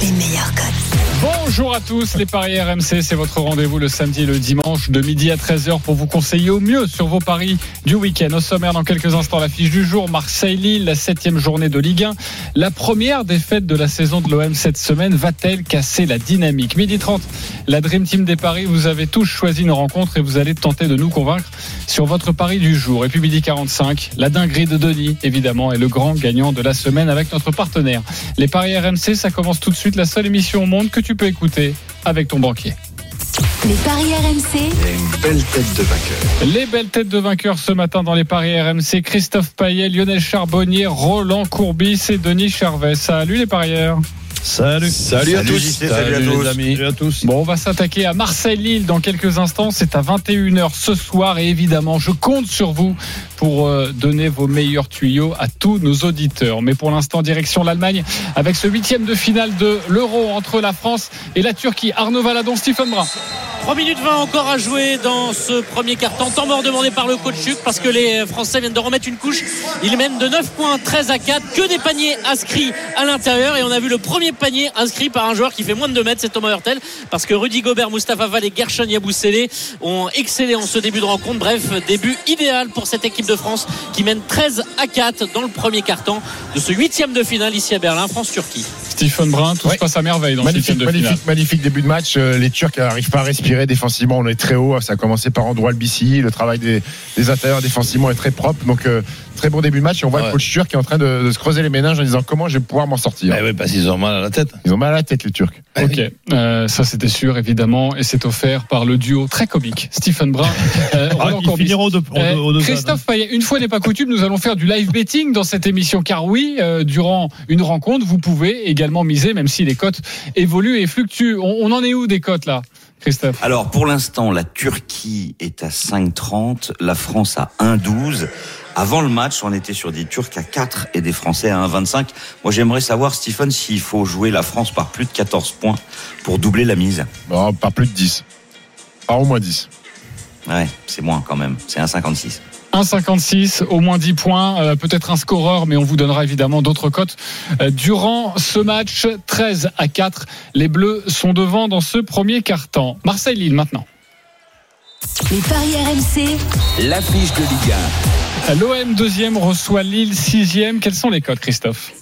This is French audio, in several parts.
les meilleurs. Bonjour à tous, les Paris RMC, c'est votre rendez-vous le samedi et le dimanche de midi à 13h pour vous conseiller au mieux sur vos paris du week-end. Au sommaire, dans quelques instants, la fiche du jour, Marseille-Lille, la septième journée de Ligue 1. La première défaite de la saison de l'OM cette semaine va-t-elle casser la dynamique? Midi 30, la Dream Team des Paris, vous avez tous choisi une rencontre et vous allez tenter de nous convaincre sur votre pari du jour. Et puis midi 45, la dinguerie de Denis, évidemment, est le grand gagnant de la semaine avec notre partenaire. Les Paris RMC, ça commence tout de suite, la seule émission au monde que tu peux écouter avec ton banquier. Les paris RMC, une belle tête de vainqueur. Les belles têtes de vainqueurs ce matin dans les paris RMC, Christophe Payet, Lionel Charbonnier, Roland Courbis et Denis Charvet. Salut les parieurs. Salut. Salut, à tous. salut, à tous. Salut à tous. Bon, on va s'attaquer à Marseille-Lille dans quelques instants. C'est à 21h ce soir et évidemment, je compte sur vous pour euh, donner vos meilleurs tuyaux à tous nos auditeurs. Mais pour l'instant, direction l'Allemagne avec ce huitième de finale de l'Euro entre la France et la Turquie. Arnaud Valadon, Stephen Brun. 3 minutes 20 encore à jouer dans ce premier quart-temps. Temps mort demandé par le coach Chuc parce que les Français viennent de remettre une couche. Ils mènent de 9 points, 13 à 4. Que des paniers inscrits à l'intérieur. Et on a vu le premier panier inscrit par un joueur qui fait moins de 2 mètres, c'est Thomas Hurtel. Parce que Rudy Gobert, Mustafa Val et Gershon Yabusele ont excellé en ce début de rencontre. Bref, début idéal pour cette équipe de France qui mène 13 à 4 dans le premier quart-temps de ce huitième de finale ici à Berlin, France-Turquie. Stephen Brun, tout Ouais. se passe à merveille dans Magnifique, ce de finale. magnifique, magnifique début de match. Euh, Les Turcs n'arrivent pas à respirer défensivement. On est très haut. Ça a commencé par Android BC. Le travail des, des intérieurs défensivement est très propre. Donc, euh, très bon début de match. Et on voit Ouais. le coach turc qui est en train de, de se creuser les méninges en disant comment je vais pouvoir m'en sortir? Eh oui, parce qu'ils ont mal à la tête. Ils ont mal à la tête, les Turcs. Ok, euh, ça c'était sûr évidemment, et c'est offert par le duo très comique Stephen Brun, euh, Roland Courbis. Euh, Christophe Payet, une fois n'est pas coutume, nous allons faire du live betting dans cette émission, car oui, euh, durant une rencontre, vous pouvez également miser, même si les cotes évoluent et fluctuent. On, on en est où des cotes là, Christophe? Alors pour l'instant, la Turquie est à 5,30, la France à 1,12. Avant le match, on était sur des Turcs à 4 et des Français à 1,25. Moi, j'aimerais savoir, Stephen, s'il faut jouer la France par plus de 14 points pour doubler la mise. Bon, pas plus de 10. Pas au moins 10. Ouais, c'est moins quand même. C'est 1,56. 1,56, au moins 10 points, euh, peut-être un scoreur, mais on vous donnera évidemment d'autres cotes. Euh, durant ce match, 13 à 4, les Bleus sont devant dans ce premier quart-temps. Marseille-Lille maintenant. Les paris RMC, L'affiche de Ligue L'OM deuxième reçoit Lille sixième. Quels sont les codes, Christophe?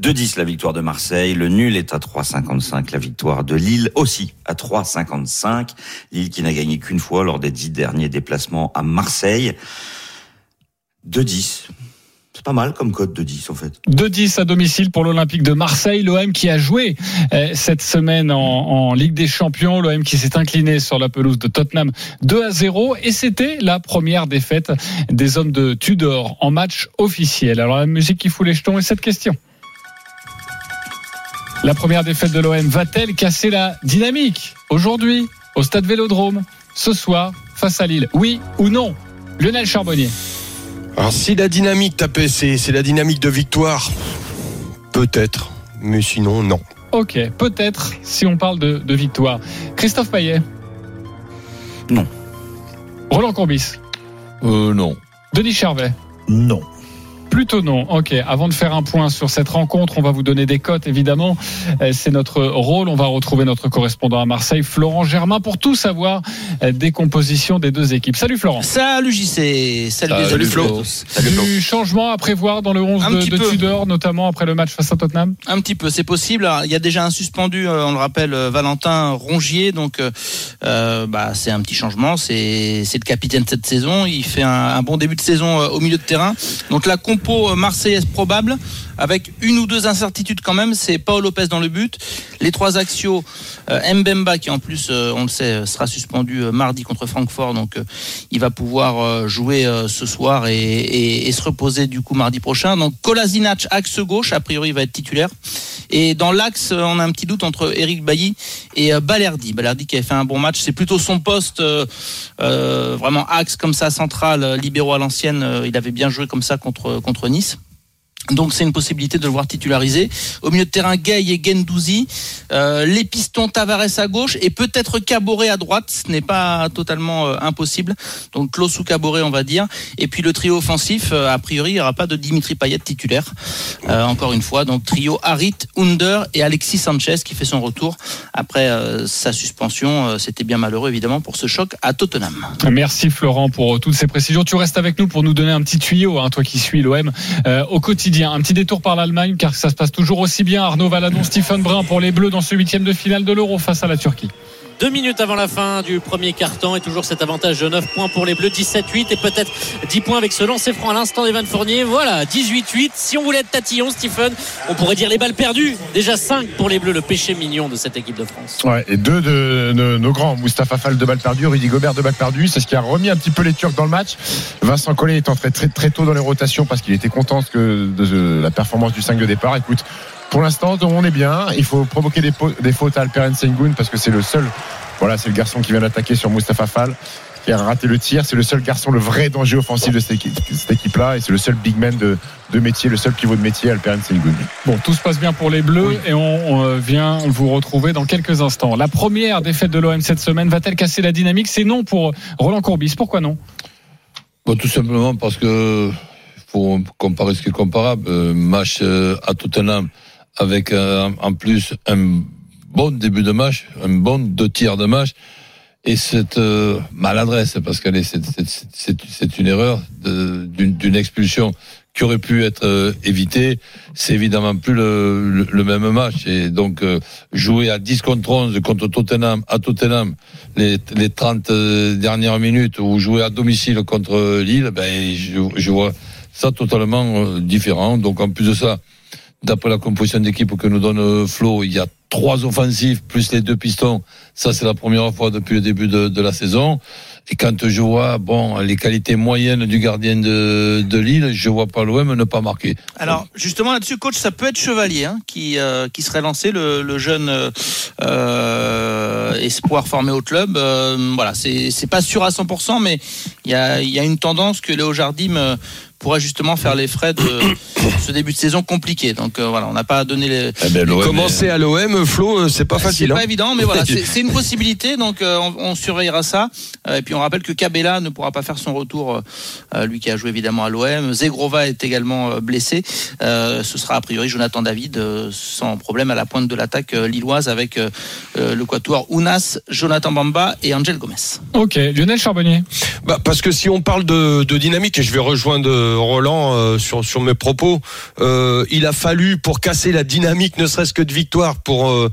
2,10 la victoire de Marseille. Le nul est à 3,55. La victoire de Lille aussi à 3,55. Lille qui n'a gagné qu'une fois lors des dix derniers déplacements à Marseille. 2,10. Pas mal comme code de 10 en fait. 2-10 à domicile pour l'Olympique de Marseille. L'OM qui a joué euh, cette semaine en, en Ligue des Champions. L'OM qui s'est incliné sur la pelouse de Tottenham 2 à 0. Et c'était la première défaite des hommes de Tudor en match officiel. Alors la musique qui fout les jetons est cette question. La première défaite de l'OM va-t-elle casser la dynamique aujourd'hui au stade Vélodrome ce soir face à Lille? Oui ou non? Lionel Charbonnier. Alors, si la dynamique, tapé, c'est c'est la dynamique de victoire, peut-être. Mais sinon, non. Ok, peut-être si on parle de, de victoire. Christophe Payet. Non. Roland Courbis. Euh, non. Denis Charvet. Non. Plutôt non. Ok. Avant de faire un point sur cette rencontre, on va vous donner des cotes, évidemment. Euh, C'est notre rôle. On va retrouver notre correspondant à Marseille, Florent Germain, pour tout savoir euh, des compositions des deux équipes. Salut Florent. Salut JC, salut, Salut amis. Flo. Du changement à prévoir dans le 11 Un de, de. Tudor, notamment après le match face à Tottenham? Un petit peu, c'est possible. Alors, il y a déjà un suspendu, euh, on le rappelle, Valentin Rongier. Donc, euh, bah, c'est un petit changement. C'est le capitaine de cette saison. Il fait un, un bon début de saison au milieu de terrain. Donc, la compo euh, marseillaise probable, avec une ou deux incertitudes quand même. C'est Paul Lopez dans le but. Les trois axiaux, euh, Mbemba qui en plus, euh, on le sait, sera suspendu euh, mardi contre Francfort. Donc, euh, il va pouvoir euh, jouer euh, ce soir et, se reposer du coup mardi prochain. Donc Kolasinac axe gauche, a priori il va être titulaire. Et dans l'axe, euh, on a un petit doute entre Eric Bailly et euh, Balerdi. Balerdi qui avait fait un bon match, c'est plutôt son poste euh, euh, vraiment axe comme ça central, euh, libéraux à l'ancienne. euh, il avait bien joué comme ça contre Nice. Donc c'est une possibilité de le voir titularisé. Au milieu de terrain, Gay et Gendouzi. Euh, les pistons Tavares à gauche et peut-être Caboret à droite. Ce n'est pas totalement euh, impossible. Donc Klaus ou Caboret, on va dire. Et puis le trio offensif, euh, a priori, il n'y aura pas de Dimitri Payet titulaire. Encore une fois, donc trio Harit, Under et Alexis Sanchez qui fait son retour après sa suspension. C'était bien malheureux évidemment pour ce choc à Tottenham. Merci Florent pour toutes ces précisions. Tu restes avec nous pour nous donner un petit tuyau, hein, toi qui suis l'OM au quotidien. Un petit détour par l'Allemagne car ça se passe toujours aussi bien. Arnaud Valadon, Stephen Brun pour les Bleus dans ce huitième de finale de l'Euro face à la Turquie. Deux minutes avant la fin du premier carton et toujours cet avantage de 9 points pour les Bleus, 17-8 et peut-être 10 points avec ce lancer franc à l'instant d'Evan Fournier. Voilà, 18-8. Si on voulait être tatillon, Stephen, on pourrait dire les balles perdues. Déjà 5 pour les Bleus, le péché mignon de cette équipe de France. Ouais, et deux de, nos grands, Moustapha Fall de balles perdues, Rudy Gobert de balles perdues, c'est ce qui a remis un petit peu les Turcs dans le match. Vincent Collet est entré très, très tôt dans les rotations parce qu'il était content de la performance du 5 de départ. Écoute, pour l'instant, on est bien. Il faut provoquer des, fautes à Alperen Sengun parce que c'est le seul. Voilà, c'est le garçon qui vient d'attaquer sur Moustapha Fall qui a raté le tir. C'est le seul garçon, le vrai danger offensif de cette équipe- cette équipe-là. Et c'est le seul big man de, de métier, le seul pivot de métier, Alperen Sengun. Bon, tout se passe bien pour les Bleus et on, on, euh, vient vous retrouver dans quelques instants. La première défaite de l'OM cette semaine va-t-elle casser la dynamique? C'est non pour Roland Courbis. Pourquoi non? Bon, tout simplement parce que faut comparer ce qui est comparable. Euh, match euh, à Tottenham avec euh, en plus un bon début de match, un bon deux tiers de match. Et cette euh, maladresse, parce qu'elle est, c'est, une erreur d'une, expulsion qui aurait pu être euh, évitée, c'est évidemment plus le, le, le même match. Et donc, euh, jouer à 10 contre 11 contre Tottenham, à Tottenham, les, les 30 euh, dernières minutes, ou jouer à domicile contre Lille, ben, je, je vois ça totalement euh, différent. Donc, en plus de ça, d'après la composition d'équipe que nous donne euh, Flo, il y a trois offensifs plus les deux pistons. Ça, c'est la première fois depuis le début de, la saison. Et quand je vois bon les qualités moyennes du gardien de, Lille, je vois pas l'OM ne pas marquer. Alors justement là-dessus, coach, ça peut être Chevalier hein, qui euh, qui serait lancé, le, le jeune euh, espoir formé au club. Euh, voilà, c'est c'est pas sûr à 100%, mais il y a il y a une tendance que Léo Jardim euh, pourrait justement faire les frais de ce début de saison compliqué. Donc euh, voilà, on n'a pas donné les. Eh ben, Commencer à l'OM, Flo, euh, c'est pas C'est facile. pas hein. évident, mais voilà, c'est c'est une possibilité. Donc, euh, on, on surveillera ça. Euh, et puis, on rappelle que Cabella ne pourra pas faire son retour, euh, euh, lui qui a joué évidemment à l'OM. Zegrova est également euh, blessé. Euh, ce sera a priori Jonathan David euh, sans problème à la pointe de l'attaque euh, lilloise avec euh, euh, le quatuor Ounas, Jonathan Bamba et Angel Gomez. Ok, Lionel Charbonnier. Bah, parce que si on parle de, de dynamique, et je vais rejoindre euh, Roland euh, sur, sur mes propos, euh, il a fallu pour casser la dynamique, ne serait-ce que de victoire pour euh,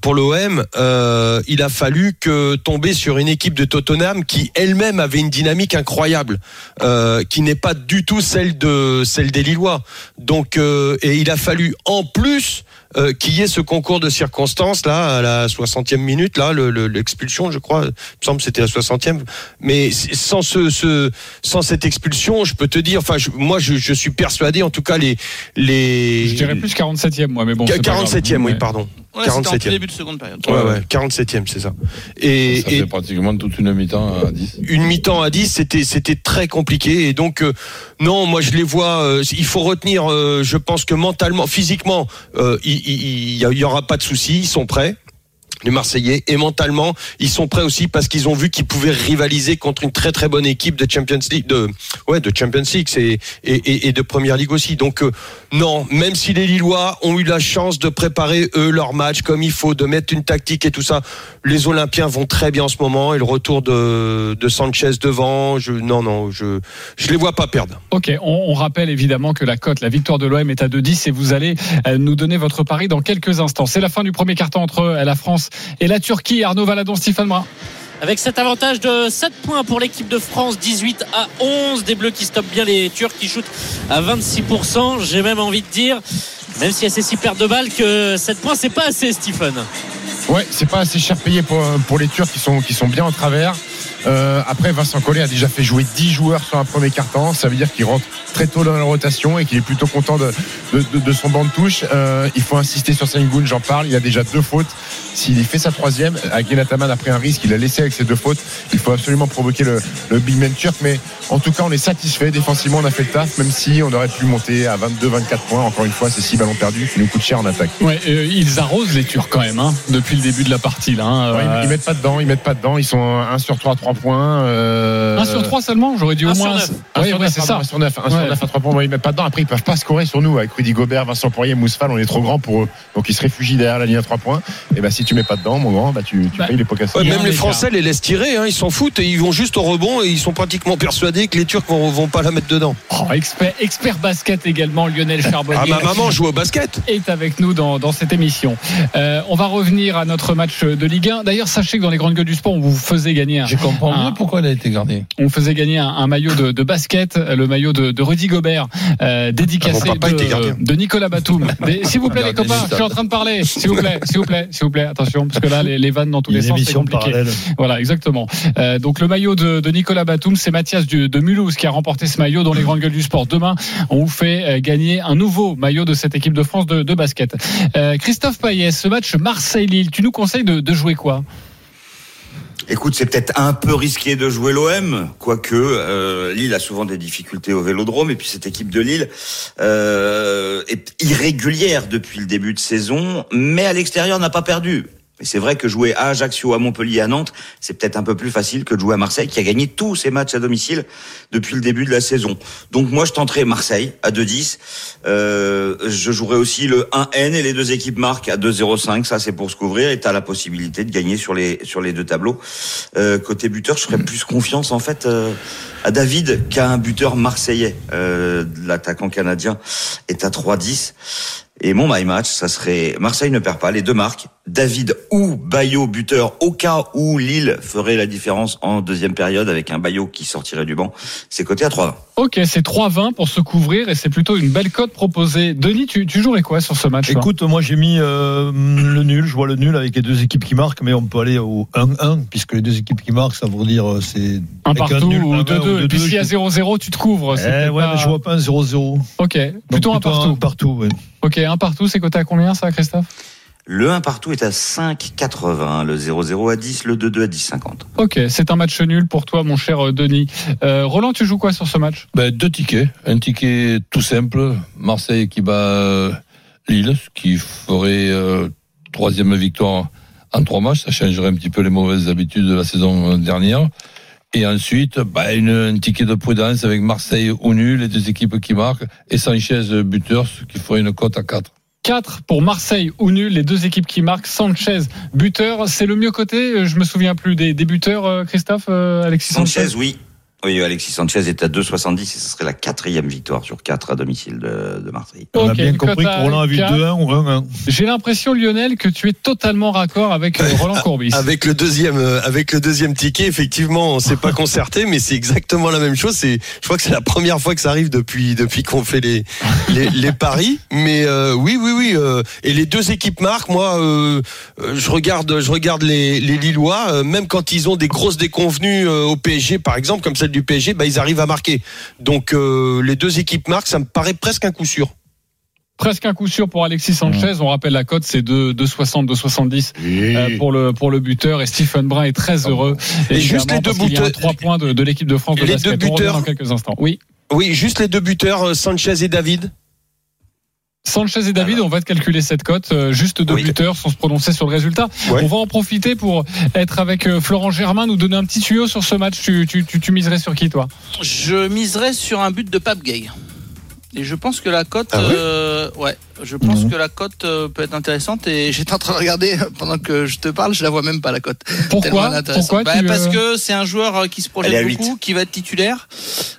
pour l'OM, il a fallu que tomber sur une équipe de Tottenham qui elle-même avait une dynamique incroyable, qui n'est pas du tout celle de celle des Lillois. Donc et il a fallu en plus euh, qu'il y ait ce concours de circonstances là à la 60e minute là le- le- l'expulsion je crois il me semble que c'était la 60e mais sans ce, ce sans cette expulsion je peux te dire enfin je- moi je, je suis persuadé en tout cas les les Je dirais plus 47e, moi, mais bon. c'est pas grave. 47e oui pardon Ouais, c'était en tout 47e. début de seconde période. ouais ouais 47e c'est ça et, ça et fait pratiquement toute une mi-temps à 10. une mi-temps à 10, c'était c'était très compliqué et donc euh, non, moi je les vois. euh, il faut retenir. euh, je pense que mentalement, physiquement, euh, il, il, il y a- il y aura pas de souci. Ils sont prêts. Les Marseillais et mentalement ils sont prêts aussi parce qu'ils ont vu qu'ils pouvaient rivaliser contre une très très bonne équipe de Champions League de ouais de Champions League et, de Première Ligue aussi donc euh, non même si les Lillois ont eu la chance de préparer eux leur match comme il faut de mettre une tactique et tout ça les Olympiens vont très bien en ce moment et le retour de, de Sanchez devant je non non je je les vois pas perdre Ok, on, on rappelle évidemment que la cote, la victoire de l'OM est à 2-10 et vous allez euh, nous donner votre pari dans quelques instants. C'est la fin du premier carton entre euh, la France et la Turquie. Arnaud Valadon, Stéphane Brun. Avec cet avantage de 7 points pour l'équipe de France, 18 à 11. Des Bleus qui stoppent bien les Turcs qui shootent à 26%. J'ai même envie de dire, même si c'est 6 pertes de balles, que 7 points, c'est pas assez, Stephen. Ouais, c'est pas assez cher payé pour, pour les Turcs qui sont, qui sont bien en travers. Euh, après, Vincent Collet a déjà fait jouer 10 joueurs sur un premier carton. Ça veut dire qu'il rentre très tôt dans la rotation et qu'il est plutôt content de, de, de- de son banc de touche. Euh, il faut insister sur Sengun, j'en parle. Il a déjà deux fautes. S'il fait sa troisième, Aguinataman a pris un risque. Il a laissé avec ses deux fautes. Il faut absolument provoquer le, le big man turc. Mais en tout cas, on est satisfait. Défensivement, on a fait le taf, même si on aurait pu monter à 22-24 points. Encore une fois, c'est 6 ballons perdus qui nous coûtent cher en attaque. Ouais, euh, ils arrosent les Turcs quand même, hein, depuis le début de la partie. Là, hein. Ouais, ils- ils mettent pas dedans, ils mettent pas dedans. Ils sont 1 sur 3 à 3 points. Euh... un sur trois seulement, j'aurais dit au moins. sur neuf. un Ouais, sur ouais, neuf, c'est pardon, ça. un sur 9, un sur Ouais. 9 à 3 points. Ouais, ils mettent pas dedans. Après, ils peuvent pas scorer sur nous avec Rudy Gobert, Vincent Poirier, Mousfal. On est trop grand pour eux. Donc ils se réfugient derrière la ligne à 3 points. Et bah, si tu mets pas dedans, mon grand, bah, tu, tu Bah, payes les pots cassés. Même les. Français les laissent tirer, hein, ils s'en foutent et ils vont juste au rebond et ils sont pratiquement persuadés que les Turcs vont, vont pas la mettre dedans. Oh, expert, expert basket également, Lionel Charbonnier. Ah, ma maman joue au basket. est avec nous dans, dans cette émission. Euh, on va revenir à notre match de Ligue 1. D'ailleurs, sachez que dans les grandes gueules du sport, on vous faisait gagner un, comprends un- mieux pourquoi elle a été gardée. on faisait gagner un, un maillot de, de basket, le maillot de, de Rudy Gobert, euh, dédicacé Ah, de, de Nicolas Batum. S'il vous plaît, les copains, je suis en train de parler. S'il vous plaît, s'il vous plaît, s'il vous plaît, attention, parce que là, les, les vannes dans tous les sens, c'est compliqué. Voilà, exactement. Euh, donc le maillot de, de Nicolas Batum, c'est Mathias du- de Mulhouse qui a remporté ce maillot dans les grandes gueules du sport. Demain, on vous fait euh, gagner un nouveau maillot de cette équipe de France de, de basket. Euh, Christophe Payet, ce match Marseille-Lille, tu nous conseilles de, de jouer quoi? Écoute, c'est peut-être un peu risqué de jouer l'OM, quoique euh, Lille a souvent des difficultés au Vélodrome, et puis cette équipe de Lille euh, est irrégulière depuis le début de saison, mais à l'extérieur n'a pas perdu. Et c'est vrai que jouer à Ajaccio, à Montpellier, à Nantes, c'est peut-être un peu plus facile que de jouer à Marseille, qui a gagné tous ses matchs à domicile depuis le début de la saison. Donc moi, je tenterai Marseille à 2-10. Euh, je jouerai aussi le 1N et les deux équipes marquent à 2-0-5. Ça, c'est pour se couvrir. Et t'as la possibilité de gagner sur les sur les deux tableaux. Euh, côté buteur, je ferais plus confiance en fait euh, à David qu'à un buteur marseillais. Euh, L'attaquant canadien est à 3-10. Et mon my match, ça serait Marseille ne perd pas, les deux marques, David ou Bayo buteur, au cas où Lille ferait la différence en deuxième période avec un Bayo qui sortirait du banc. C'est coté à 3 Ok, c'est 3-20 pour se couvrir et c'est plutôt une belle cote proposée. Denis, tu, tu jouerais quoi sur ce match Écoute, moi j'ai mis euh, le nul, je vois le nul avec les deux équipes qui marquent, mais on peut aller au 1-1, puisque les deux équipes qui marquent, ça veut dire euh, c'est un partout nul, ou un 2-2. Et puis s'il y a je- 0-0, tu te couvres. c'est Eh ouais, pas- mais je vois pas un 0-0. Ok, Donc, plutôt un partout. partout, ouais. Ok, un partout, c'est coté à combien ça, Christophe? Le 1 partout est à 5,80, le 0-0 à 10, le 2-2 à 10,50. Ok, c'est un match nul pour toi, mon cher euh, Denis. Euh, Roland, tu joues quoi sur ce match? Ben, deux tickets. Un ticket tout simple, Marseille qui bat euh, Lille, ce qui ferait euh, troisième victoire en trois matchs. Ça changerait un petit peu les mauvaises habitudes de la saison euh, dernière. Et ensuite, ben, une, un ticket de prudence avec Marseille ou nul, les deux équipes qui marquent, et Sanchez buteur, ce qui ferait une cote à 4. 4 pour Marseille ou nul, les deux équipes qui marquent. Sanchez, buteur, c'est le mieux. Euh, Je me souviens plus des, buteurs, euh, Christophe, euh, Alexis. Sanchez, oui. Oui, Alexis Sanchez est à 2,70 et ce serait la quatrième victoire sur 4 à domicile de, de Marseille. On a bien compris que Roland a vu quatre. 2-1 ou 1-1. J'ai l'impression, Lionel, que tu es totalement raccord avec euh, Roland Courbis. Avec le deuxième, euh, avec le deuxième ticket, effectivement, on s'est pas concerté, mais c'est exactement la même chose. C'est, je crois que c'est la première fois que ça arrive depuis depuis qu'on fait les les, les paris. Mais euh, oui, oui, oui. euh, et les deux équipes marquent. Moi, euh, euh, je regarde, je regarde les les Lillois. euh, même quand ils ont des grosses déconvenues euh, au PSG, par exemple, comme celle du PSG, bah, ils arrivent à marquer. Donc euh, les deux équipes marquent. Ça me paraît presque un coup sûr. Presque un coup sûr pour Alexis Sanchez. On rappelle la cote, c'est de 2,60, 2,70 euh, pour le pour le buteur. Et Stephen Brun est très heureux. Et juste les deux buteurs- trois points de, de l'équipe de France de les basket. deux buteurs- dans quelques instants. Oui. Oui, juste les deux buteurs, euh, Sanchez et David. Sanchez et David, on va te calculer cette cote. euh, Juste deux Oui. buteurs sans se prononcer sur le résultat. Ouais. On va en profiter pour être avec euh, Florent Germain, nous donner un petit tuyau sur ce match. Tu, tu, tu, tu miserais sur qui, toi? Je miserais sur un but de Pape Gay. Et je pense que la cote, Ah ouais euh, ouais, je pense Mhm. que la cote euh, peut être intéressante. Et j'étais en train de regarder pendant que je te parle, je la vois même pas la cote. Pourquoi Bah, Parce euh, que c'est un joueur euh, qui se projette beaucoup, qui va être titulaire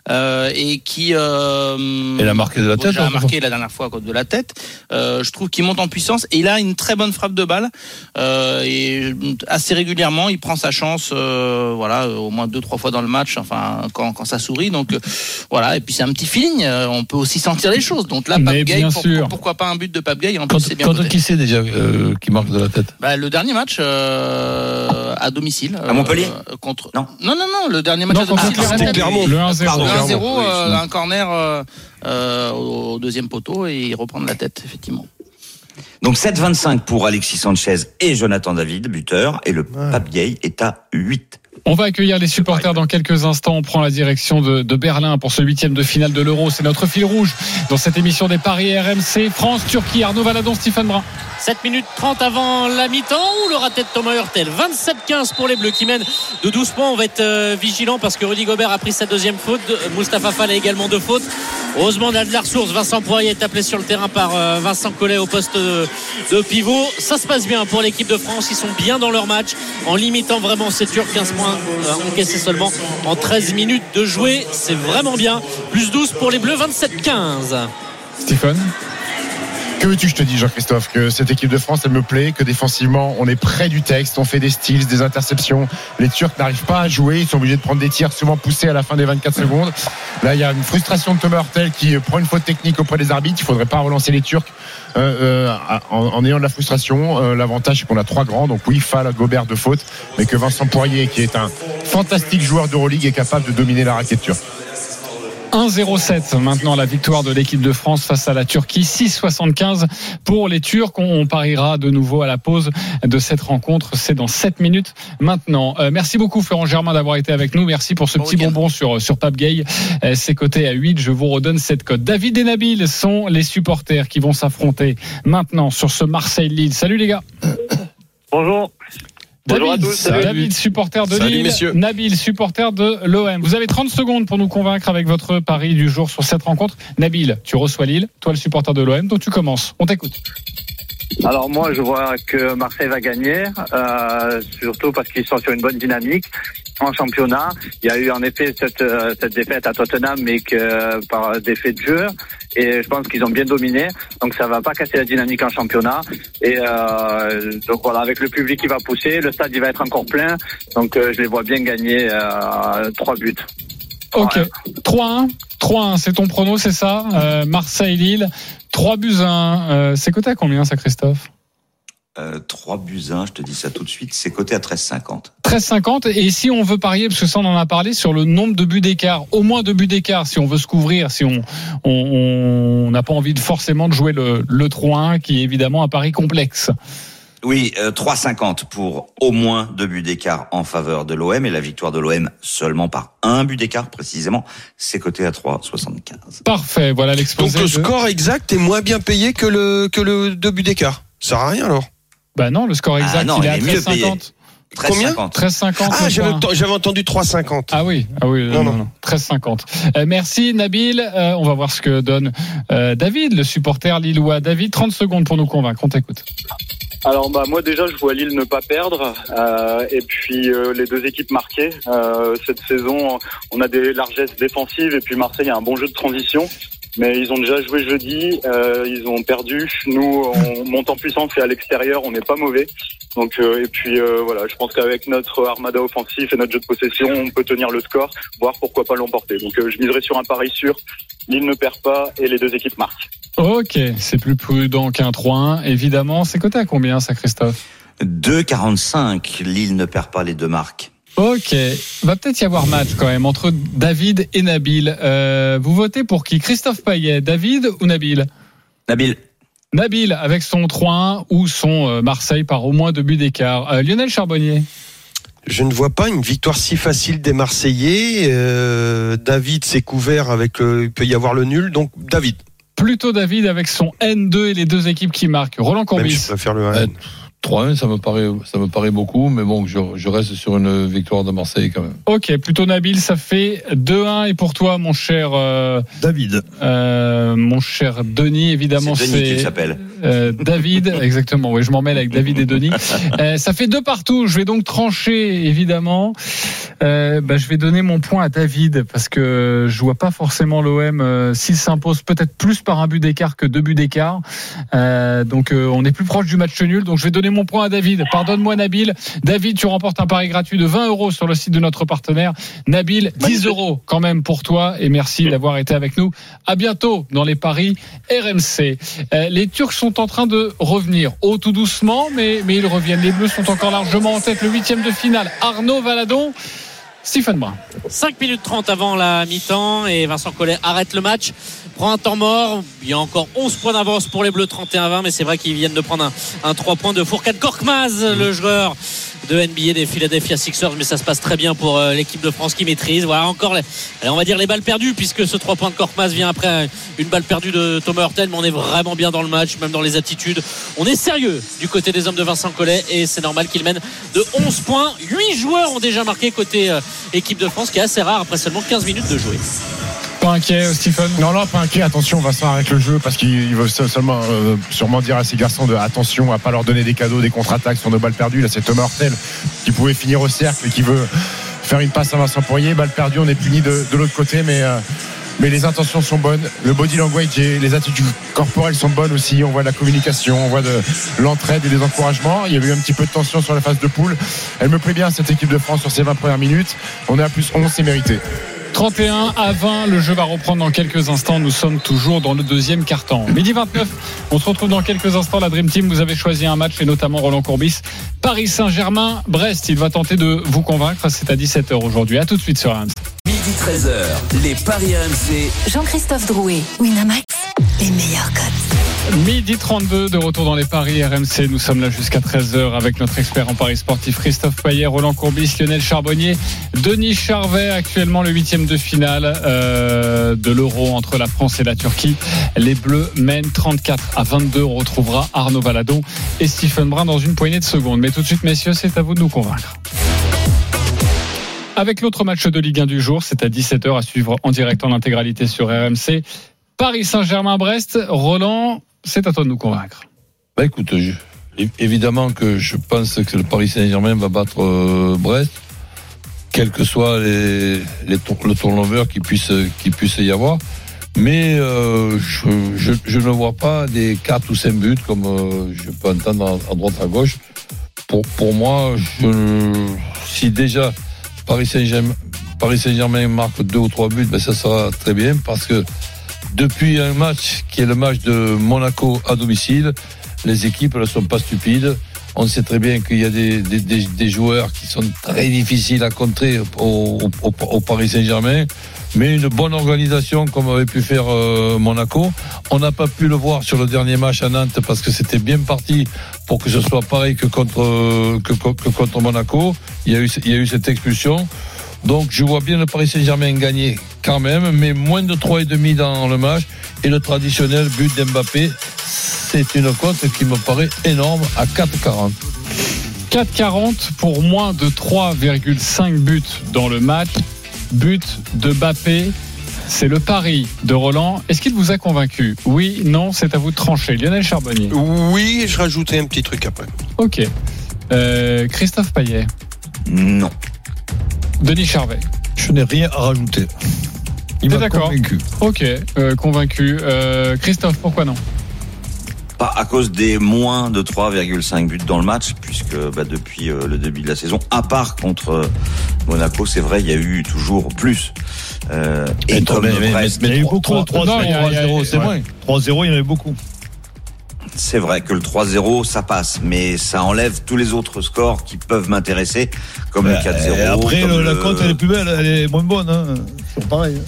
euh, et qui. Euh, Elle a marqué de la tête. a hein, marqué la dernière fois de la tête. Euh, je trouve qu'il monte en puissance et il a une très bonne frappe de balle euh, et assez régulièrement il prend sa chance. euh, voilà, au moins deux trois fois dans le match. Enfin, quand, quand ça sourit. Donc euh, voilà. Et puis c'est un petit feeling. euh, on peut aussi sentir les choses. Donc là, Pape Gay pour. Pourquoi pas un but de Pape Gay En Quand, plus, c'est bien quand qui c'est déjà euh, qui marque de la tête Bah, le dernier match euh, à domicile. À Montpellier euh, contre... Non. non, non, non, le dernier match Non, à domicile. contre c'était Clermont. Le 1-0. Pardon, Le 1-0, Clermont, oui, euh, excuse-moi. un corner euh, euh, au deuxième poteau et il reprend de la tête, effectivement. Donc 7,25 pour Alexis Sanchez et Jonathan David, buteur. Et le Pape Gay est à 8. On va accueillir les supporters dans quelques instants. On prend la direction de, Berlin pour ce huitième de finale de l'Euro. C'est notre fil rouge dans cette émission des Paris RMC. France, Turquie, Arnaud Valadon, Stephen Brun. 7 minutes 30 avant la mi-temps ou le raté de Thomas Hurtel 27-15 pour les Bleus qui mènent de 12 points on va être euh, vigilant parce que Rudy Gobert a pris sa deuxième faute Mustapha Fall a également deux fautes heureusement on a de la ressource Vincent Poirier est appelé sur le terrain par euh, Vincent Collet au poste de, de pivot ça se passe bien pour l'équipe de France ils sont bien dans leur match en limitant vraiment ces Turcs 15 points euh, encaissés seulement en 13 minutes de jouer. C'est vraiment bien. Plus 12 pour les Bleus 27-15 Stephen Que veux-tu que je te dise, Jean-Christophe Que cette équipe de France, elle me plaît, que défensivement, on est près du texte, on fait des styles, des interceptions. Les Turcs n'arrivent pas à jouer, ils sont obligés de prendre des tirs souvent poussés à la fin des 24 secondes. Là, il y a une frustration de Thomas Hurtel qui euh, prend une faute technique auprès des arbitres. Il faudrait pas relancer les Turcs euh, euh, en, en ayant de la frustration. Euh, L'avantage, c'est qu'on a trois grands. Donc oui, Fall, Gobert de faute, mais que Vincent Poirier, qui est un fantastique joueur d'Euroleague, est capable de dominer la raquette turque. 1-0-7 maintenant la victoire de l'équipe de France face à la Turquie 6-75 pour les Turcs. On, on pariera de nouveau à la pause de cette rencontre. C'est dans 7 minutes maintenant. Euh, merci beaucoup Florent Germain d'avoir été avec nous. Merci pour ce Bon petit week-end. bonbon sur, sur Pape Gay. Euh, c'est coté à 8 je vous redonne cette cote. David et Nabil sont les supporters qui vont s'affronter maintenant sur ce Marseille-Lille. Salut les gars. Bonjour. Bonjour à David, tous, salut. David, supporter de Salut, Lille. messieurs. Nabil, supporter de l'OM. Vous avez 30 secondes pour nous convaincre avec votre pari du jour sur cette rencontre. Nabil, tu reçois Lille, toi le supporter de l'OM, donc tu commences. On t'écoute. Alors moi, je vois que Marseille va gagner, euh, surtout parce qu'ils sont sur une bonne dynamique en championnat. Il y a eu en effet cette, euh, cette défaite à Tottenham, mais que par défaut de jeu. Et je pense qu'ils ont bien dominé, donc ça va pas casser la dynamique en championnat. Et euh, donc voilà, avec le public qui va pousser, le stade il va être encore plein, donc euh, je les vois bien gagner euh, trois buts. Ok. 3-1. 3-1, c'est ton prono, c'est ça? Euh, Marseille-Lille. 3 buts à 1. Euh, c'est coté à combien ça, Christophe Euh, 3 buts 1, je te dis ça tout de suite, c'est coté à 13,50. 13,50. Et si on veut parier, parce que ça on en a parlé, sur le nombre de buts d'écart, au moins deux buts d'écart, si on veut se couvrir, si on on on n'a pas envie de forcément de jouer le, le 3-1, qui est évidemment un pari complexe. Oui, euh, 3,50 pour au moins deux buts d'écart en faveur de l'OM et la victoire de l'OM seulement par un but d'écart précisément. C'est coté à 3,75. Parfait, voilà l'exposé. Donc le score exact est moins bien payé que le que le deux buts d'écart. Ça sert à rien alors. Bah non, le score exact ah il, est, est à 3,50. Combien 13,50. 13,50. Ah, j'avais entendu 3,50. Ah oui, ah oui, non, Non, non, non. 13,50. Euh, merci Nabil. Euh, on va voir ce que donne euh, David, le supporter lillois. David, 30 secondes pour nous convaincre. On t'écoute. Alors bah moi déjà je vois Lille ne pas perdre euh, et puis euh, les deux équipes marquées Euh, cette saison on a des largesses défensives et puis Marseille a un bon jeu de transition mais ils ont déjà joué jeudi euh, ils ont perdu nous on monte en puissance et à l'extérieur on n'est pas mauvais donc euh, et puis euh, voilà je pense qu'avec notre armada offensif et notre jeu de possession on peut tenir le score voire pourquoi pas l'emporter donc euh, je miserai sur un pari sûr Lille ne perd pas et les deux équipes marquent Ok, c'est plus prudent qu'un 3-1, évidemment. C'est coté à combien ça, Christophe? 2,45. Lille ne perd pas les deux marques. Ok, va peut-être y avoir match quand même entre David et Nabil. Euh, vous votez pour qui? Christophe Payet, David ou Nabil? Nabil, Nabil avec son 3-1 ou son euh, Marseille par au moins deux buts d'écart. Euh, Lionel Charbonnier. Je ne vois pas une victoire si facile des Marseillais. Euh, David s'est couvert avec le, il peut y avoir le nul, donc David. Plutôt David avec son N2 et les deux équipes qui marquent. Roland Même Courbis. je préfère le 1. Ouais. 3-1, ça me paraît, ça me paraît beaucoup, mais bon, je, je reste sur une victoire de Marseille quand même. Ok, plutôt Nabil, ça fait 2-1 et pour toi, mon cher, euh, David. euh, mon cher Denis, évidemment, c'est Denis qu'il s'appelle. Euh, David, exactement. Oui, je m'en mêle avec David et Denis. Euh, ça fait deux partout. Je vais donc trancher, évidemment. Euh, bah, je vais donner mon point à David parce que je vois pas forcément l'OM euh, s'il s'impose peut-être plus par un but d'écart que deux buts d'écart. Donc on est plus proche du match nul. Donc je vais donner mon point à David. Pardonne-moi Nabil. David, tu remportes un pari gratuit de 20 euros sur le site de notre partenaire. Nabil, 10 euros quand même pour toi et merci d'avoir été avec nous. À bientôt dans les paris RMC. Les Turcs sont en train de revenir, oh tout doucement, mais, ils reviennent. Les Bleus sont encore largement en tête. Le huitième de finale, Arnaud Valadon. Stephen Brun. 5 minutes 30 avant la mi-temps et Vincent Collet arrête le match, prend un temps mort. Il y a encore 11 points d'avance pour les Bleus 31-20, mais c'est vrai qu'ils viennent de prendre un, un 3 points de Fourcade Korkmaz, le joueur de NBA des Philadelphia Sixers, mais ça se passe très bien pour euh, l'équipe de France qui maîtrise. Voilà encore, les, on va dire les balles perdues, puisque ce 3 points de Korkmaz vient après une balle perdue de Thomas Hurtel, mais on est vraiment bien dans le match, même dans les attitudes. On est sérieux du côté des hommes de Vincent Collet et c'est normal qu'il mène de 11 points. 8 joueurs ont déjà marqué côté euh, équipe de France, qui est assez rare après seulement 15 minutes de jouer. Pas inquiet, Stephen Non, non, pas inquiet. Attention, Vincent avec le jeu parce qu'il veut seulement euh, sûrement dire à ses garçons de attention à pas leur donner des cadeaux, des contre-attaques sur nos balles perdues. Là, c'est Thomas Hurtel qui pouvait finir au cercle et qui veut faire une passe à Vincent Poirier. Balle perdue, on est puni de, l'autre côté, mais. euh, mais les intentions sont bonnes, le body language et les attitudes corporelles sont bonnes aussi. On voit de la communication, on voit de l'entraide et des encouragements. Il y avait eu un petit peu de tension sur la phase de poule. Elle me plaît bien cette équipe de France sur ces 20 premières minutes. On est à plus 11, c'est mérité. 31 à 20, le jeu va reprendre dans quelques instants. Nous sommes toujours dans le deuxième quart-temps. Midi 29, on se retrouve dans quelques instants. La Dream Team, vous avez choisi un match et notamment Roland Courbis. Paris Saint-Germain, Brest. Il va tenter de vous convaincre. C'est à 17h aujourd'hui. À tout de suite sur RMC. Midi 13h, les Paris RMC. Jean-Christophe Drouet, Winamax, les meilleurs codes. Midi 32 de retour dans les paris RMC. Nous sommes là jusqu'à 13h avec notre expert en paris sportif Christophe Payet, Roland Courbis, Lionel Charbonnier, Denis Charvet, actuellement le huitième de finale euh, de l'Euro entre la France et la Turquie. Les Bleus mènent 34 à 22. On retrouvera Arnaud Valadon et Stephen Brun dans une poignée de secondes. Mais tout de suite, messieurs, c'est à vous de nous convaincre. Avec l'autre match de Ligue 1 du jour, c'est à 17h à suivre en direct en intégralité sur RMC. Paris Saint-Germain-Brest. Roland, c'est à toi de nous convaincre. Bah écoute, évidemment que je pense que le Paris Saint-Germain va battre euh, Brest, quel que soit les, le turnover qui puisse, qui puisse y avoir. Mais euh, je, ne vois pas des 4 ou 5 buts comme euh, je peux entendre à, droite à gauche. Pour, pour moi, si déjà Paris Saint-Germain Paris Saint-Germain marque deux ou trois buts, ben ça sera très bien parce que depuis un match qui est le match de Monaco à domicile, les équipes ne sont pas stupides. On sait très bien qu'il y a des, des, des- des joueurs qui sont très difficiles à contrer au, au- au Paris Saint-Germain. Mais une bonne organisation comme avait pu faire euh, Monaco. On n'a pas pu le voir sur le dernier match à Nantes parce que c'était bien parti pour que ce soit pareil que contre, euh, que, que contre Monaco. Il y, a eu, il y a eu cette expulsion. Donc je vois bien le Paris Saint-Germain gagner quand même, mais moins de 3,5 dans le match. Et le traditionnel but d'Mbappé, c'est une cote qui me paraît énorme à 4,40. 4,40 pour moins de 3,5 buts dans le match. But de Bappé. C'est le pari de Roland. Est-ce qu'il vous a convaincu? Oui, non, c'est à vous de trancher. Lionel Charbonnier. Oui, je rajoutais un petit truc après. Ok. Euh, Christophe Payet. Non. Denis Charvet. Je n'ai rien à rajouter. Il m'a d'accord convaincu. Ok, euh, convaincu. Euh, Christophe, pourquoi non Pas à cause des moins de 3,5 buts dans le match, puisque bah, depuis euh, le début de la saison, à part contre euh, Monaco, c'est vrai, il y a eu toujours plus. Euh, et Mais comme mais- mais- Brest, Il y a eu beaucoup, 3-0, 3-0, Non, il y a- il y a- 3-0, c'est moins. 3-0, il y en a eu beaucoup. C'est vrai que le 3-0, ça passe, mais ça enlève tous les autres scores qui peuvent m'intéresser, comme le 4-0. Et après, comme le- la cote, elle est plus belle, elle est moins bonne. Hein. C'est pareil.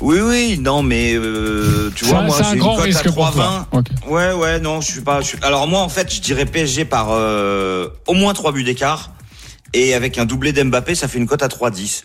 Oui, oui, non, mais euh, tu vois, moi, c'est un c'est une grand cote risque à pour 3,20. toi. Ok. Ouais, ouais, non, je suis pas. je suis- Alors moi, en fait, je dirais PSG par euh, au moins 3 buts d'écart. Et avec un doublé d'Mbappé, ça fait une cote à 3,10.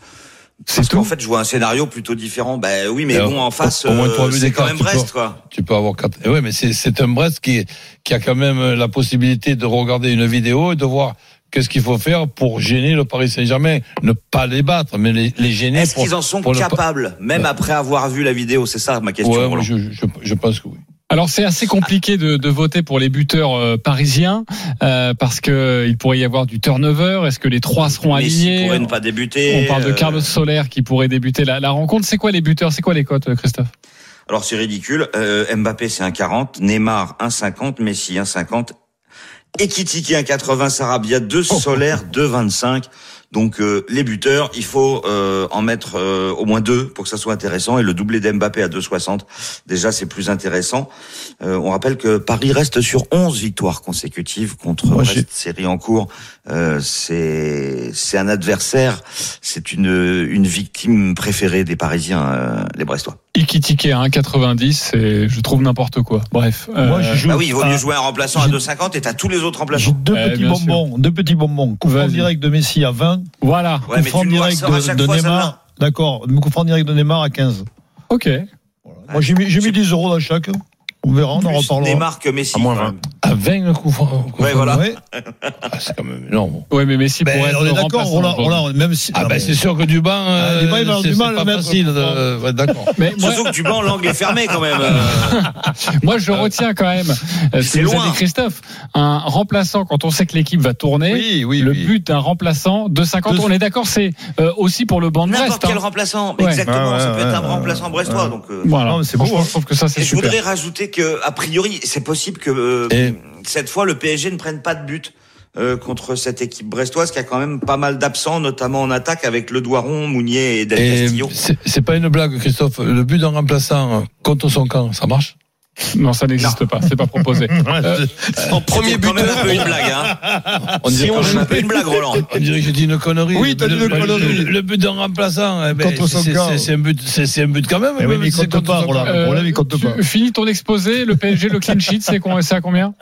Parce tout qu'en fait, je vois un scénario plutôt différent. Ben oui, mais Et bon, en face, au moins euh, c'est quand même Brest, peux- quoi. Tu peux avoir 4. Oui, mais c'est- c'est un Brest qui, qui a quand même la possibilité de regarder une vidéo et de voir qu'est-ce qu'il faut faire pour gêner le Paris Saint-Germain. Ne pas les battre, mais les, les gêner. Est-ce qu'ils en sont le- capables, même après avoir vu la vidéo? C'est ça ma question. Ouais, je, je, je pense que oui. Alors c'est assez compliqué de, de, voter pour les buteurs euh, parisiens euh, parce que il pourrait y avoir du turnover. Est-ce que les trois seront alignés pourrait ne pas débuter. On parle de euh, Carlos Soler qui pourrait débuter la, la rencontre. C'est quoi les buteurs? C'est quoi les cotes, Christophe? Alors c'est ridicule. Euh, Mbappé c'est un 40, Neymar 1,50, Messi 1,50, Ekitiki 1,80, Sarabia 2, Solaire 2,25. Donc euh, les buteurs, il faut euh, en mettre euh, au moins deux pour que ça soit intéressant. Et le doublé d'Mbappé à 2,60, déjà c'est plus intéressant. Euh, on rappelle que Paris reste sur 11 victoires consécutives contre Moi, j'ai- série en cours. Euh, c'est c'est un adversaire, c'est une une victime préférée des Parisiens, euh, les Brestois. Ikitike à 1,90, c'est je trouve n'importe quoi. Bref. Moi, je joue Bah oui, il vaut mieux jouer un remplaçant à 2,50 et t'as tous les autres remplaçants. deux Eh, petits sûr. bonbons, deux petits bonbons. Coup direct de Messi à 20, Voilà. Ouais, coup franc direct de, de Neymar. D'accord, coup franc direct de Neymar à 15. Ok. Moi, j'ai mis, j'ai mis 10 euros dans chaque. On verra, on en reparlera. Neymar que Messi. À moins quand 20. même. À 20 le coup franc. coup Ouais, voilà. Ouais. Ah, c'est quand même énorme. Ouais, mais Messi Ben, pourrait être on est d'accord, remplaçant Roland, aujourd'hui. Roland, même si. Ah, ben mais- c'est sûr que du banc, euh, du banc, il va avoir du mal à mettre. facile. de- ouais, D'accord. Mais moi, Surtout que du banc, l'angle est fermé quand même. euh. moi, je retiens quand même euh, ce C'est que vous a dit Christophe. Un remplaçant, quand on sait que l'équipe va tourner, Oui, oui, le oui. but d'un remplaçant de 50, De- on est d'accord, c'est euh, aussi pour le banc de Brest. N'importe quel hein. remplaçant. Ouais. Exactement, ça peut être un remplaçant brestois. Donc, euh, Voilà. C'est beau, Franchement, hein. je trouve que ça, c'est Et je super. voudrais rajouter que, a priori, c'est possible que euh, Et- cette fois le PSG ne prenne pas de but euh, contre cette équipe brestoise qui a quand même pas mal d'absents, notamment en attaque avec Le Doiron, Mounier et Del Et Castillo. c'est c'est pas une blague, Christophe. Le but d'un remplaçant contre son camp, ça marche? Non, ça n'existe pas. C'est pas proposé. Euh, En premier buteur. un peu une blague. Hein. On Si dirait on joue un peu une blague, Roland. On dirait que j'ai dit une connerie. Oui, t'as Le- dit une connerie. Le, but d'un remplaçant, eh ben, c'est- un but, c'est un but quand même. Eh oui, mais il c'est compte pas, Roland. camp. Le problème, il compte pas. Finis ton exposé. Le PSG, le clean sheet, c'est à combien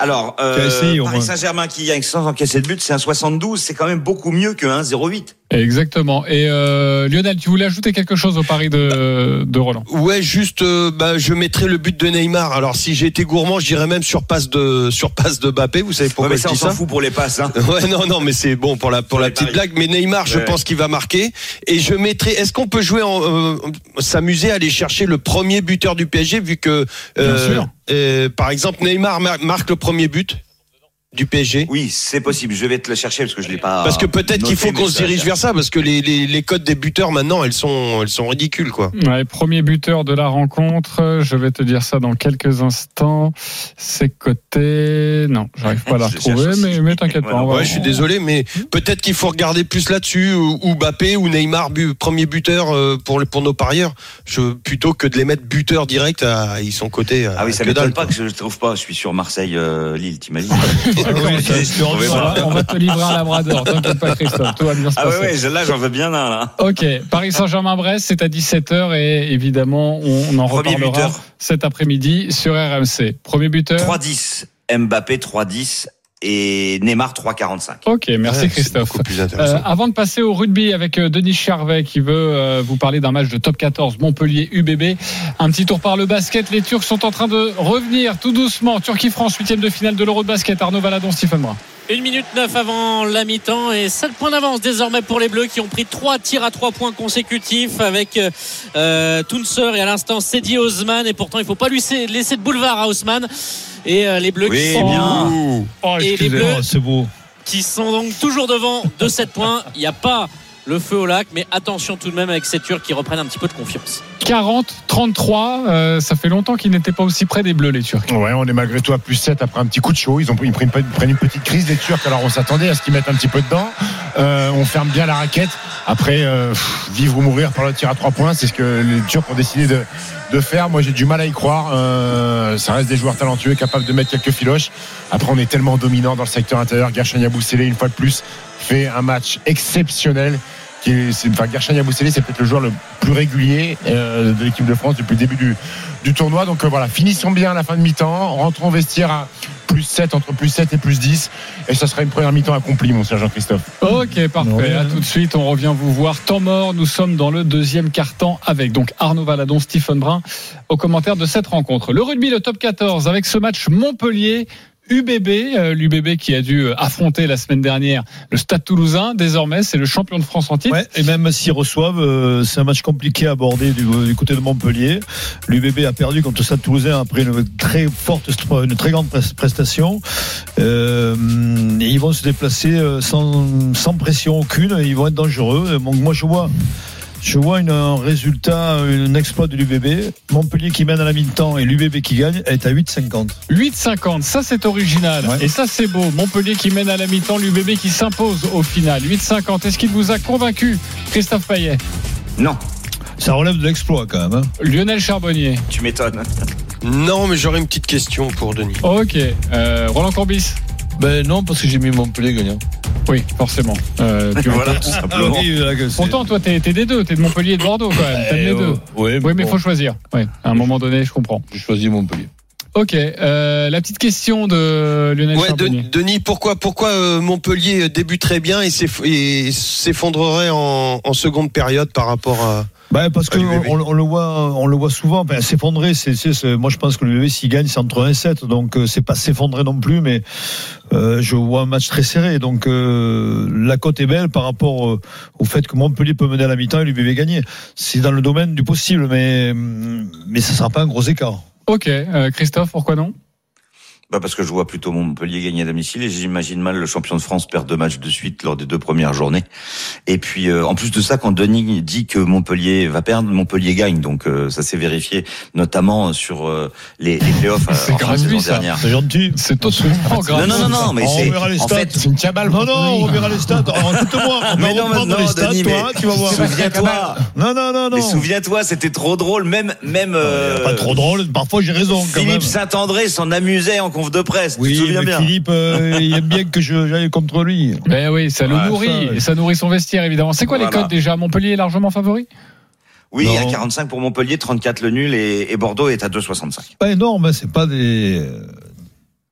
Alors, euh, essayé, Paris. Saint-Germain qui a sans encaisser de but, c'est un 72. C'est quand même beaucoup mieux que un 0,8. Exactement. Et euh, Lionel, tu voulais ajouter quelque chose au pari de, de Roland? Ouais, juste, euh, bah, je mettrais le but de Neymar. Alors, si été gourmand, je dirais même sur passe de, sur passe de Mbappé. Vous savez Ouais, pourquoi mais je ça, on dis s'en ça fout pour les passes. Hein. Ouais, non, non, mais c'est bon pour la pour Pour la petite paris. blague. Mais Neymar, je Ouais. pense qu'il va marquer. Et je mettrai. Est-ce qu'on peut jouer en euh, s'amuser à aller chercher le premier buteur du PSG vu que euh, sûr. euh, par exemple Neymar mar- marque le premier but? Du PSG. Oui, c'est possible. Je vais te le chercher parce que je l'ai pas. Parce que peut-être qu'il faut qu'on se ça- dirige vers ça, parce que les, les, les codes des buteurs maintenant, elles sont, elles sont ridicules, quoi. Ouais, premier buteur de la rencontre, je vais te dire ça dans quelques instants. C'est côté. Non, j'arrive pas à la retrouver, mais, mais t'inquiète pas. Ouais, je suis désolé, mais peut-être qu'il faut regarder plus là-dessus, ou, ou Mbappé ou Neymar, bu- premier buteur euh, pour, pour nos parieurs, je, plutôt que de les mettre buteurs direct, à, ils sont cotés. Ah oui, ça que dalle, m'étonne pas que je ne trouve pas. Je suis sur Marseille-Lille, t'imagines ça, Je trouvais on, va, on va te livrer un labrador, t'inquiète pas Christophe, tout va bien se Ah ouais, passer. ouais, là j'en veux bien un là. Ok, Paris Saint-Germain-Brest, c'est à 17h et évidemment, on en Premier reparlera buteur. cet après-midi sur RMC. Premier buteur 3-10. Mbappé 3-10 et Neymar 3-45. Ok, merci Ouais, Christophe. Euh, avant de passer au rugby avec euh, Denis Charvet qui veut euh, vous parler d'un match de top 14 Montpellier UBB, un petit tour par le basket. Les Turcs sont en train de revenir tout doucement. Turquie-France, huitième de finale de l'Euro de basket. Arnaud Valadon, Stephen Brun. 1 minute 9 avant la mi-temps et 7 points d'avance désormais pour les Bleus qui ont pris 3 tirs à 3 points consécutifs avec euh, Tounser et à l'instant Sedi Osman et pourtant il faut pas lui laisser, de boulevard à Osman et euh, les Bleus Oui, qui, sont, bien. Oh, Et les excusez-moi, Bleus. c'est beau. qui sont donc toujours devant de 7 points. Il n'y a pas le feu au lac mais attention tout de même avec ces Turcs qui reprennent un petit peu de confiance. 40-33, euh, ça fait longtemps qu'ils n'étaient pas aussi près des Bleus, les Turcs. Ouais, on est malgré tout à plus 7 après un petit coup de chaud. Ils ont pris, ils prennent, ils prennent une petite crise des Turcs. Alors on s'attendait à ce qu'ils mettent un petit peu dedans. Euh, on ferme bien la raquette. Après, euh, vivre ou mourir par le tir à 3 points, c'est ce que les Turcs ont décidé de, de faire. Moi, j'ai du mal à y croire. Euh, ça reste des joueurs talentueux, capables de mettre quelques filoches. Après, on est tellement dominant dans le secteur intérieur. Gershon Yabusele, une fois de plus, fait un match exceptionnel. Qui est, c'est- enfin, Gershon Yabusele, c'est peut-être le joueur le plus régulier euh, de l'équipe de France depuis le début du, du tournoi. Donc euh, voilà, finissons bien à la fin de mi-temps, rentrons vestiaire à plus 7, entre plus 7 et plus 10. Et ça sera une première mi-temps accomplie, mon cher Jean-Christophe. Ok, parfait. Ouais. À tout de suite. On revient vous voir. Temps mort. Nous sommes dans le deuxième quart-temps avec donc Arnaud Valadon, Stephen Brun au commentaire de cette rencontre. Le rugby, le top 14 avec ce match Montpellier. UBB, euh, l'UBB qui a dû euh, affronter la semaine dernière le Stade Toulousain. Désormais, c'est le champion de France en et même s'ils reçoivent, euh, c'est un match compliqué à aborder du, côté de Montpellier. L'UBB a perdu contre le Stade Toulousain après une très forte, une très grande pres- prestation. Euh, ils vont se déplacer sans, pression aucune. Ils vont être dangereux. Moi, je vois. Je vois une, un résultat, un exploit de l'UBB. Montpellier qui mène à la mi-temps et l'UBB qui gagne est à 8,50. 8,50, ça c'est original. Ouais. Et ça c'est beau. Montpellier qui mène à la mi-temps, l'UBB qui s'impose au final. 8,50. Est-ce qu'il vous a convaincu, Christophe Payet? Non, Ça relève de l'exploit quand même. hein. Lionel Charbonnier tu m'étonnes. Non, mais j'aurais une petite question pour Denis. Ok. Euh, Roland Corbis Ben non, parce que j'ai mis Montpellier gagnant. Oui, forcément. Euh, tu Voilà, tout simplement. Ah oui, là, Pourtant, toi, t'es des deux. T'es de Montpellier et de Bordeaux quand même. T'aimes les deux. Oui, Oui, mais il bon, faut choisir. Ouais, à un moment donné, je comprends. J'ai choisi Montpellier. Ok. euh, la petite question de Lionel Ouais, De- Charbonnier. Denis, pourquoi, pourquoi euh, Montpellier débuterait bien et s'eff- et s'effondrerait en, en seconde période par rapport à. Bah, parce À que on, on le voit, on le voit souvent. Ben, s'effondrer, c'est, c'est, c'est- moi je pense que le s'il gagne, c'est entre 1 et 7. Donc euh, c'est pas s'effondrer non plus, mais euh, je vois un match très serré. Donc euh, la cote est belle par rapport euh, au fait que Montpellier peut mener à la mi-temps et l'UBB gagner. C'est dans le domaine du possible, mais mais ça sera pas un gros écart. Ok. euh, Christophe, pourquoi non? Bah parce que je vois plutôt Montpellier gagner à domicile et j'imagine mal le champion de France perdre deux matchs de suite lors des deux premières journées. Et puis euh, en plus de ça, quand Denis dit que Montpellier va perdre, Montpellier gagne. Donc euh, ça s'est vérifié, notamment sur euh, les, les playoffs euh, C'est en fin de gratuit, saison ça. dernière. C'est gentil. C'est Non, grave. non, non, non, mais On c'est en stats. fait. C'est une cabale. Non, non, on verra les stats. Écoute-moi, on Mais va non, non, les stats, Denis, toi, mais tu vas voir. Souviens-toi. Non, non, non, non. Mais souviens-toi, c'était trop drôle. Même, même. euh, Pas trop drôle. Parfois, j'ai raison. Philippe Saint-André s'en amusait en conf de presse. tu te Oui, souviens mais bien Philippe, euh, il aime bien que je- j'aille contre lui. Ben oui, ça le Ouais, nourrit. ça, ouais. Et ça nourrit son vestiaire, évidemment. C'est quoi les codes déjà? Montpellier est largement favori? Oui, Non. à 45 pour Montpellier, 34 le nul et, et Bordeaux est à 2,65. Pas énorme, hein, c'est pas des.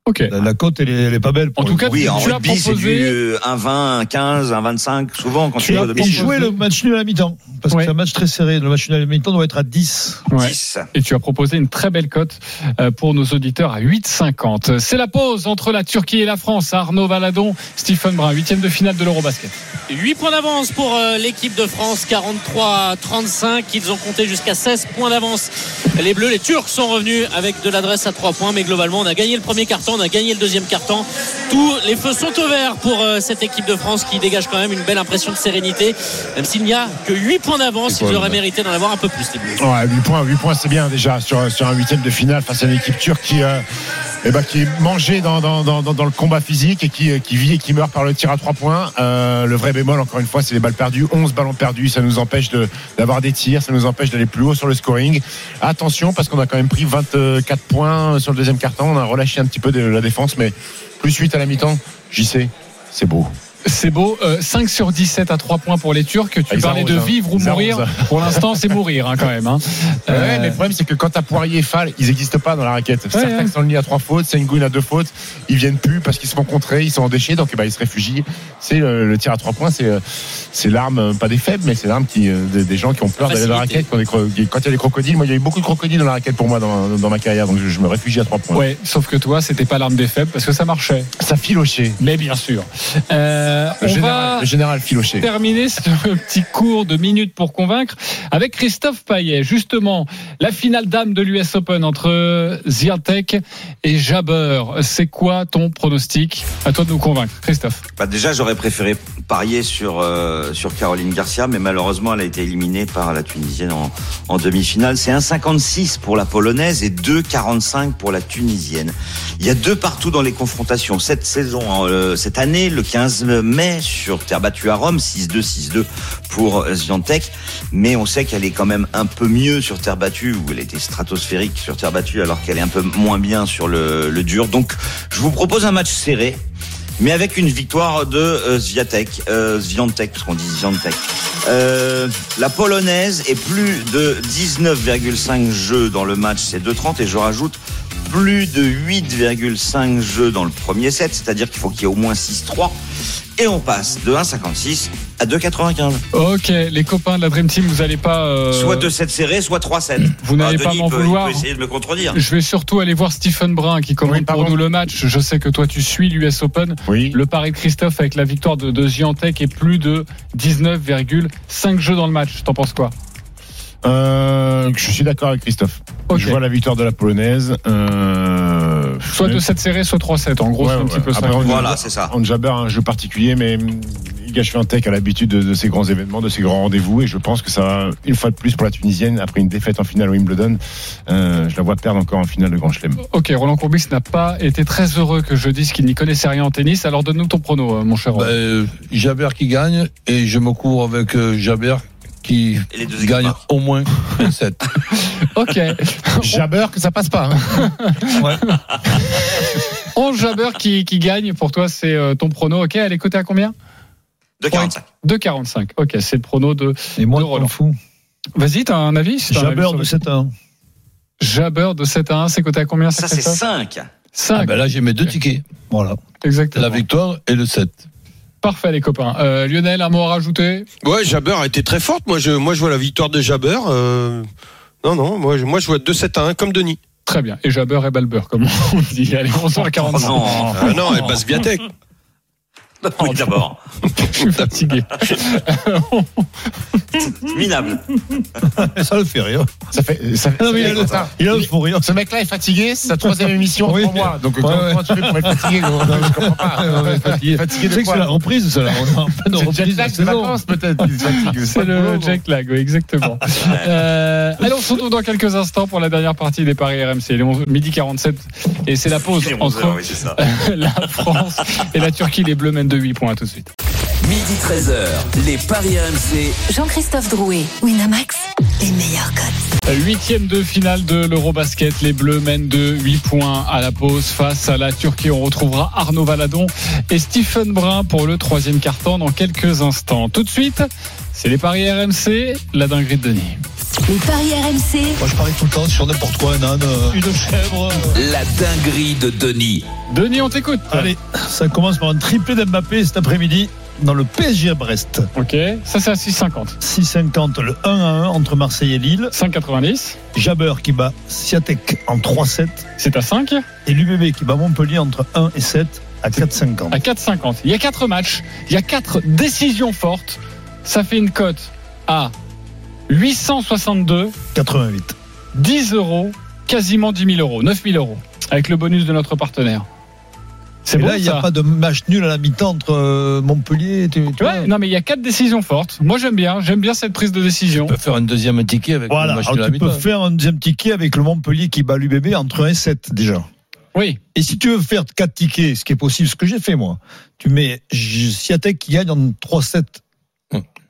Ok. La, la cote, elle est, elle est pas belle. En tout cas, Oui, tu, en tu as rugby, proposé. du euh, 1,20, 1,15, 1,25, souvent quand tu tu as jouer le match nul à la mi-temps. Parce Ouais. que c'est un match très serré. Le match nul à la mi-temps doit être à 10. Ouais. 10. Et tu as proposé une très belle cote euh, pour nos auditeurs à 8,50. C'est la pause entre la Turquie et la France. Arnaud Valadon, Stephen Brun, huitième de finale de l'Eurobasket. 8 points d'avance pour euh, l'équipe de France, 43-35. Ils ont compté jusqu'à 16 points d'avance. Les Bleus, les Turcs sont revenus avec de l'adresse à 3 points, mais globalement, on a gagné le premier carton, on a gagné le deuxième carton. Tous les feux sont au vert pour euh, cette équipe de France qui dégage quand même une belle impression de sérénité, même s'il n'y a que 8 points d'avance. Ils auraient mérité d'en avoir un peu plus, les Bleus. Ouais, 8 points, 8 points, c'est bien déjà sur, sur un huitième de finale face à une équipe turque qui, euh, eh ben, qui est mangée dans, dans, dans, dans- le combat physique et qui, euh, qui vit et qui meurt par le tir à 3 points. Euh, le vrai bémol, encore une fois, c'est les balles perdues. 11 ballons perdus, ça nous empêche de- d'avoir des tirs, ça nous empêche d'aller plus haut sur le scoring. Attention, parce qu'on a quand même pris 24 points sur le deuxième carton. On a relâché un petit peu de la défense, mais plus 8 à la mi-temps, j'y sais, c'est beau. C'est beau. Euh, 5 sur 17 à 3 points pour les Turcs. Tu Ils parlais de arrosent, vivre ou mourir. arrosent. Pour l'instant, c'est mourir hein, quand même. hein. Ouais, Euh, mais le problème, c'est que quand t'as Poirier et Fall, ils n'existent pas dans la raquette. Certains ouais. sont liés à trois fautes, Sengun à deux fautes. Ils viennent plus parce qu'ils se font contrer, ils sont en déchets, donc eh ben, ils se réfugient. C'est le, le tir à trois points, c'est euh, c'est l'arme, euh, pas des faibles, mais c'est l'arme qui, des, des gens qui ont peur d'aller dans la raquette. Quand, il y a des crocodiles, moi, il y a eu beaucoup de crocodiles dans la raquette pour moi dans, dans ma carrière, donc je, je me réfugie à trois points. Ouais, sauf que toi, c'était pas l'arme des faibles parce que ça marchait. Ça filochait. Mais bien sûr. Euh, Le on général, va le général filoché. terminer ce petit cours de minutes pour convaincre avec Christophe Payet. Justement, la finale dame de l'US Open entre Ziatek et Jabber. C'est quoi ton pronostic? À toi de nous convaincre, Christophe. Bah déjà, j'aurais préféré parier sur euh, sur Caroline Garcia, mais malheureusement, elle a été éliminée par la Tunisienne en, en demi-finale. C'est 1,56 pour la polonaise et 2,45 pour la tunisienne. Il y a deux partout dans les confrontations. Cette saison, euh, cette année, le 15 mai, sur terre battue à Rome, 6-2, 6-2 pour euh, Swiatek. Mais on sait qu'elle est quand même un peu mieux sur terre battue, où elle était stratosphérique sur terre battue, alors qu'elle est un peu moins bien sur le, dur. Donc, je vous propose un match serré mais avec une victoire de euh, Swiatek, euh, parce qu'on dit Swiatek. Euh, la polonaise est plus de 19,5 jeux dans le match, c'est 2,30 et je rajoute plus de 8,5 jeux dans le premier set, c'est-à-dire qu'il faut qu'il y ait au moins 6-3. Et on passe de 1,56 à 2,95. Ok, les copains de la Dream Team, vous n'allez pas. euh, Soit 2 7 serrés, soit 3 7. Vous n'allez pas m'en vouloir. peut essayer de me contredire. Je vais surtout aller voir Stephen Brun qui commente Oui, pardon. pour nous le match. Je sais que toi tu suis l'US Open. Oui. Le pari de Christophe avec la victoire de, de Giantec est plus de 19,5 jeux dans le match. T'en penses quoi? Euh, je suis d'accord avec Christophe. Je vois la victoire de la polonaise. Euh, Soit 2-7 serrés, soit 3-7. En gros, Ouais, c'est un ouais. petit peu ça. Après, Voilà, c'est ça. On Jabber a un jeu particulier, mais Iga Swiatek a l'habitude de, de ces grands événements, de ces grands rendez-vous, et je pense que ça va une fois de plus pour la Tunisienne après une défaite en finale au Wimbledon. euh, je la vois perdre encore en finale de Grand Chelem. Ok, Roland Courbis n'a pas été très heureux que je dise qu'il n'y connaissait rien en tennis. Alors donne-nous ton prono, euh, mon cher. Euh, Jabert qui gagne et je me cours avec euh, Jabert qui Et les deux équipes gagne au moins un set. Ok. Jabber que ça passe pas. hein. 11 Jabber qui, qui gagne. Pour toi, c'est euh, ton prono. Ok, elle est cotée à combien? 2,45. 2,45. Ok, c'est le prono de. Et moi, de je Roland. m'en fous. Vas-y, t'as un avis sur de le- 7 à 1. Jabber de 7 à 1, c'est coté à combien Ça, c'est Christophe 5. 5. Ah ben là, j'ai mes deux tickets. Voilà. Exactement. La victoire et le set. Parfait, les copains. Euh, Lionel, un mot à rajouter? Ouais, Jabber a été très forte. Moi, je, moi, je vois la victoire de Jabber. euh, Non, non, moi, je, moi, je vois 2-7 à 1 comme Denis. Très bien. Et Jabber et Balber, comme on dit. Allez, 11h45. Oh non. Ah non, elle passe Viatek. Oui, d'abord. Je suis fatigué. Minable. Ça le fait rire. Ça fait, ça fait- Non, mais il a le, Attends, il a le fou rire. Ce mec-là est fatigué, c'est sa troisième émission Oui. trois mois. Donc Ouais, comment, ouais. comment tu fais pour être fatigué gros? Je comprends pas. fatigué. De que c'est la quoi reprise, ça, là. On est en pleine C'est le reprise jet de lag la de vacances peut-être. C'est le boulot, jet lag, oui, exactement. Euh, allez, on se retrouve dans quelques instants pour la dernière partie des paris RMC. Il est 11 midi 47 et c'est la pause Il est 11 entre ça. la France et la Turquie. Les Bleus mènent de 8 points. À tout de suite. Midi 13h, les Paris RMC. Jean-Christophe Drouet, Winamax, les meilleurs codes. Huitième de finale de l'Eurobasket. Les Bleus mènent de 8 points à la pause face à la Turquie. On retrouvera Arnaud Valadon et Stephen Brun pour le troisième quart-temps dans quelques instants. Tout de suite, c'est les paris RMC, la dinguerie de Denis. Les paris RMC, Moi, je parie tout le temps sur n'importe quoi, un âne, euh, une chèvre. La dinguerie de Denis. Denis, on t'écoute. Allez, ça commence par un triplé d'Mbappé cet après-midi dans le PSG à Brest. Ok, ça c'est à 6,50. 6,50 le 1 à 1 entre Marseille et Lille. 5,90. Jabber qui bat Siatek en 3-7. C'est à 5. Et l'UBB qui bat Montpellier entre 1 et 7 à 4,50. À 4,50. Il y a 4 matchs. Il y a 4 décisions fortes. Ça fait une cote à 862, 88. 10 euros, quasiment 10 000 euros, 9 000 euros, avec le bonus de notre partenaire. C'est bon là, il n'y a pas de match nul à la mi-temps entre euh, Montpellier et tu, tu vois. Ouais, non mais il y a quatre décisions fortes. Moi j'aime bien, j'aime bien cette prise de décision. On peut faire un deuxième ticket avec Voilà, le match alors de la tu peux faire un deuxième ticket avec le Montpellier qui bat l'UBB entre 1 et 7 déjà. Oui, Et si tu veux faire 4 tickets, ce qui est possible, ce que j'ai fait moi, tu mets Siatek qui gagne en 3-7.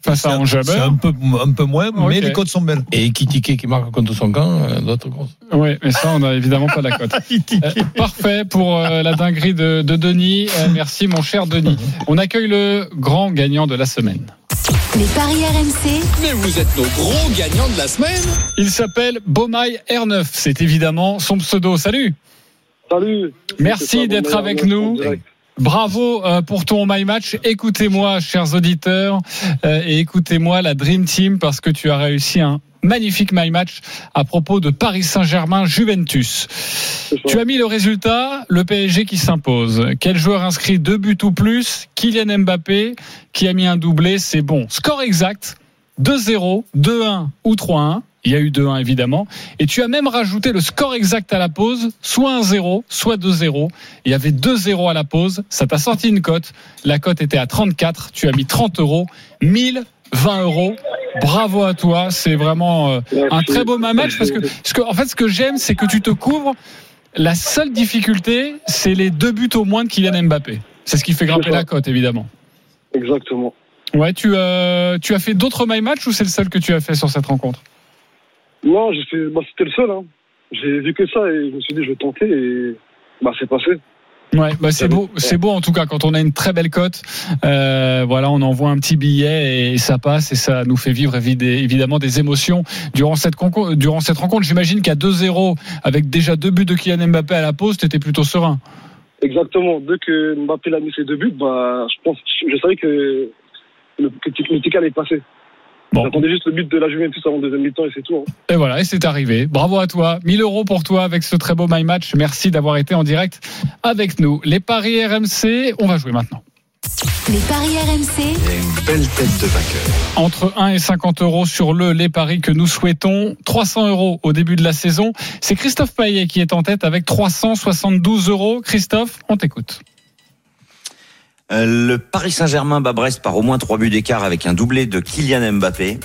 Face à C'est Anjaber. un peu, un peu moins, mais les codes sont belles. Et Kitike qui marque contre son camp, euh, d'autres grosses. Oui, mais ça on n'a évidemment pas la cote. Euh, parfait pour euh, la dinguerie de, de Denis. Euh, merci mon cher Denis. On accueille le grand gagnant de la semaine. les paris RMC, Mais vous êtes nos gros gagnants de la semaine. Il s'appelle Beaumail R9. C'est évidemment son pseudo. Salut. Salut. Merci d'être avec nous. Bravo euh, pour ton My Match. Écoutez-moi, chers auditeurs, euh, et écoutez-moi la Dream Team parce que tu as réussi un magnifique My Match à propos de Paris Saint-Germain Juventus. Tu as mis le résultat, le PSG qui s'impose. Quel joueur inscrit deux buts ou plus? Kylian Mbappé qui a mis un doublé, c'est bon. Score exact 2-0, 2-1 ou 3-1. Il y a eu 2-1 évidemment. Et tu as même rajouté le score exact à la pause, soit 1-0, soit 2-0. Il y avait 2-0 à la pause. Ça t'a sorti une cote. La cote était à 34. Tu as mis 30 euros. 1020 euros. Bravo à toi. C'est vraiment euh, un très beau match parce que, en fait, ce que j'aime, c'est que tu te couvres. La seule difficulté, c'est les deux buts au moins de Kylian Mbappé. C'est ce qui fait grimper la cote, évidemment. Exactement. Ouais, tu, euh, tu as fait d'autres My Match ou c'est le seul que tu as fait sur cette rencontre? Non, j'ai fait, bah, c'était le seul. Hein. J'ai vu que ça et je me suis dit, je vais tenter et bah, c'est passé. Ouais, bah c'est beau, c'est beau en tout cas quand on a une très belle cote. Euh, voilà, on envoie un petit billet et ça passe et ça nous fait vivre évid- évidemment des émotions durant cette durant cette rencontre. J'imagine qu'à 2-0 avec déjà deux buts de Kylian Mbappé à la pause, t'étais plutôt serein. Exactement. Dès que Mbappé a mis ses deux buts, bah, je pense, je savais que le, que le ticket allait passer. J'attendais juste le but de la Juventus avant le deuxième mi-temps et c'est tout. hein. Et voilà, et c'est arrivé. Bravo à toi. 1000 euros pour toi avec ce très beau My Match. Merci d'avoir été en direct avec nous. Les paris RMC, on va jouer maintenant. Les paris RMC. une belle tête de vainqueur. Entre 1 et 50 euros sur le les paris que nous souhaitons. 300 euros au début de la saison. C'est Christophe Paillet qui est en tête avec 372 euros. Christophe, on t'écoute. Euh, le Paris Saint-Germain bat Brest par au moins 3 buts d'écart avec un doublé de Kylian Mbappé.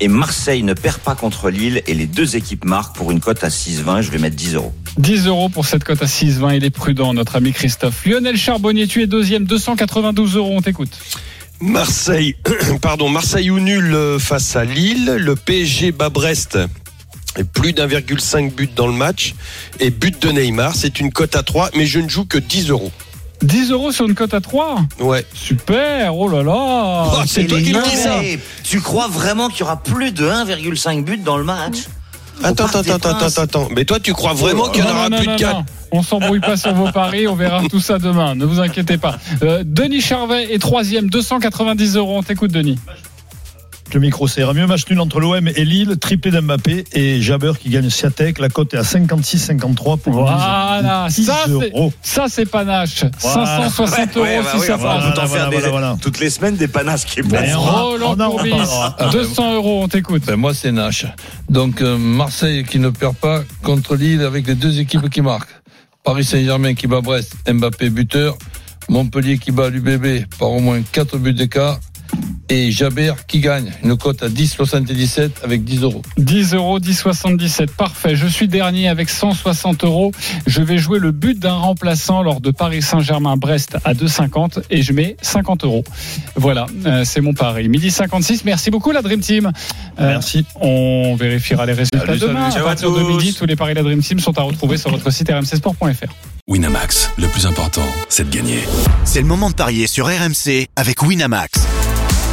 Et Marseille ne perd pas contre Lille et les deux équipes marquent pour une cote à 6,20. Je vais mettre 10 euros. 10 euros pour cette cote à 6,20. Il est prudent, notre ami Christophe. Lionel Charbonnier, tu es deuxième. 292 euros. On t'écoute. Marseille, pardon, Marseille ou nul euh, face à Lille. Le PSG bat Brest. Et plus d'1,5 but dans le match. Et but de Neymar. C'est une cote à 3, mais je ne joue que 10 euros. 10 euros sur une cote à 3 Ouais. Super. Oh là là. Oh, c'est toi qui me dis ça. Tu crois vraiment qu'il y aura plus de 1,5 but dans le match Attends, attends, attends, attends, attends. Mais toi, tu crois vraiment qu'il y en Non, aura non, plus non, de 4 non. On s'embrouille pas sur vos paris, on verra tout ça demain. Ne vous inquiétez pas. Euh, Denis Charvet est troisième, 290 euros. On t'écoute, Denis. Le micro, ça ira mieux. Match nul entre l'OM et Lille, triplé d'Mbappé et Jabeur qui gagne Siatek. La cote est à 56-53 pour Voilà, 10 ça c'est, euros. ça c'est panache. Voilà. 560 euros Ouais, bah si oui, ça passe. t'en faire voilà, des- voilà, voilà. toutes les semaines des panaches qui passent. Roland on en Courbis, reparlera. 200 euros, on t'écoute. Ben, moi, c'est Nash. Donc, euh, Marseille qui ne perd pas contre Lille avec les deux équipes qui marquent. Paris Saint-Germain qui bat Brest, Mbappé buteur. Montpellier qui bat l'UBB par au moins 4 buts d'écart. Et Jabert qui gagne. Une cote à 10,77 avec 10 euros. 10 euros, 10,77. Parfait. Je suis dernier avec 160 euros. Je vais jouer le but d'un remplaçant lors de Paris Saint-Germain-Brest à 2,50 et je mets 50 euros. Voilà, euh, c'est mon pari. Midi 56. Merci beaucoup, la Dream Team. Euh, Merci. On vérifiera les résultats Salut, demain. salut. à partir de midi, tous les paris de la Dream Team sont à retrouver sur votre site rmcsport.fr. Winamax, le plus important, c'est de gagner. C'est le moment de parier sur RMC avec Winamax.